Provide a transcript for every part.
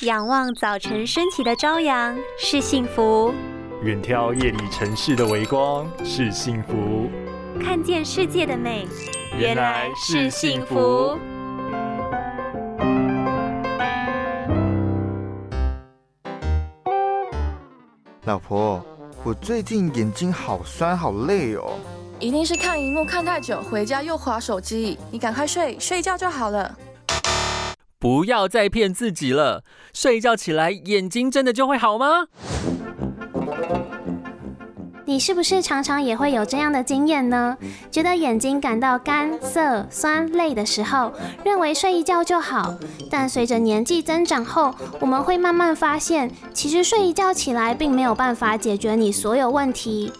仰望早晨升起的朝阳是幸福，远眺夜里城市的微光是幸福，看见世界的美原来是幸福。老婆，我最近眼睛好酸好累哦。一定是看荧幕看太久，回家又划手机。你赶快睡，睡觉就好了。不要再骗自己了，睡觉起来眼睛真的就会好吗？你是不是常常也会有这样的经验呢？觉得眼睛感到干涩、酸、累的时候，认为睡一觉就好。但随着年纪增长后，我们会慢慢发现，其实睡一觉起来并没有办法解决你所有问题。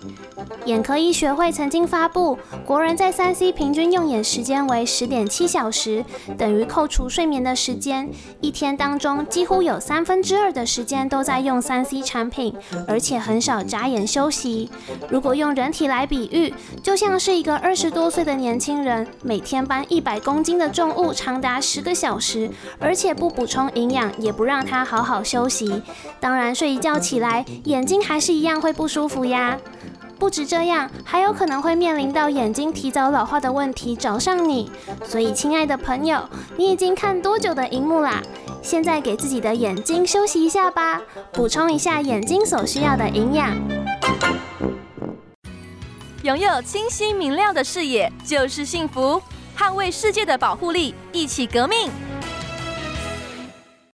眼科医学会曾经发布，国人在三 C 平均用眼时间为十点七小时，等于扣除睡眠的时间，一天当中几乎有三分之二的时间都在用三 C 产品，而且很少眨眼休息。如果用人体来比喻，就像是一个二十多岁的年轻人，每天搬一百公斤的重物长达十个小时，而且不补充营养，也不让他好好休息。当然，睡一觉起来，眼睛还是一样会不舒服呀。不止这样，还有可能会面临到眼睛提早老化的问题找上你。所以，亲爱的朋友，你已经看多久的荧幕啦？现在给自己的眼睛休息一下吧，补充一下眼睛所需要的营养。拥有清晰明亮的视野就是幸福，捍卫世界的保护力，一起革命。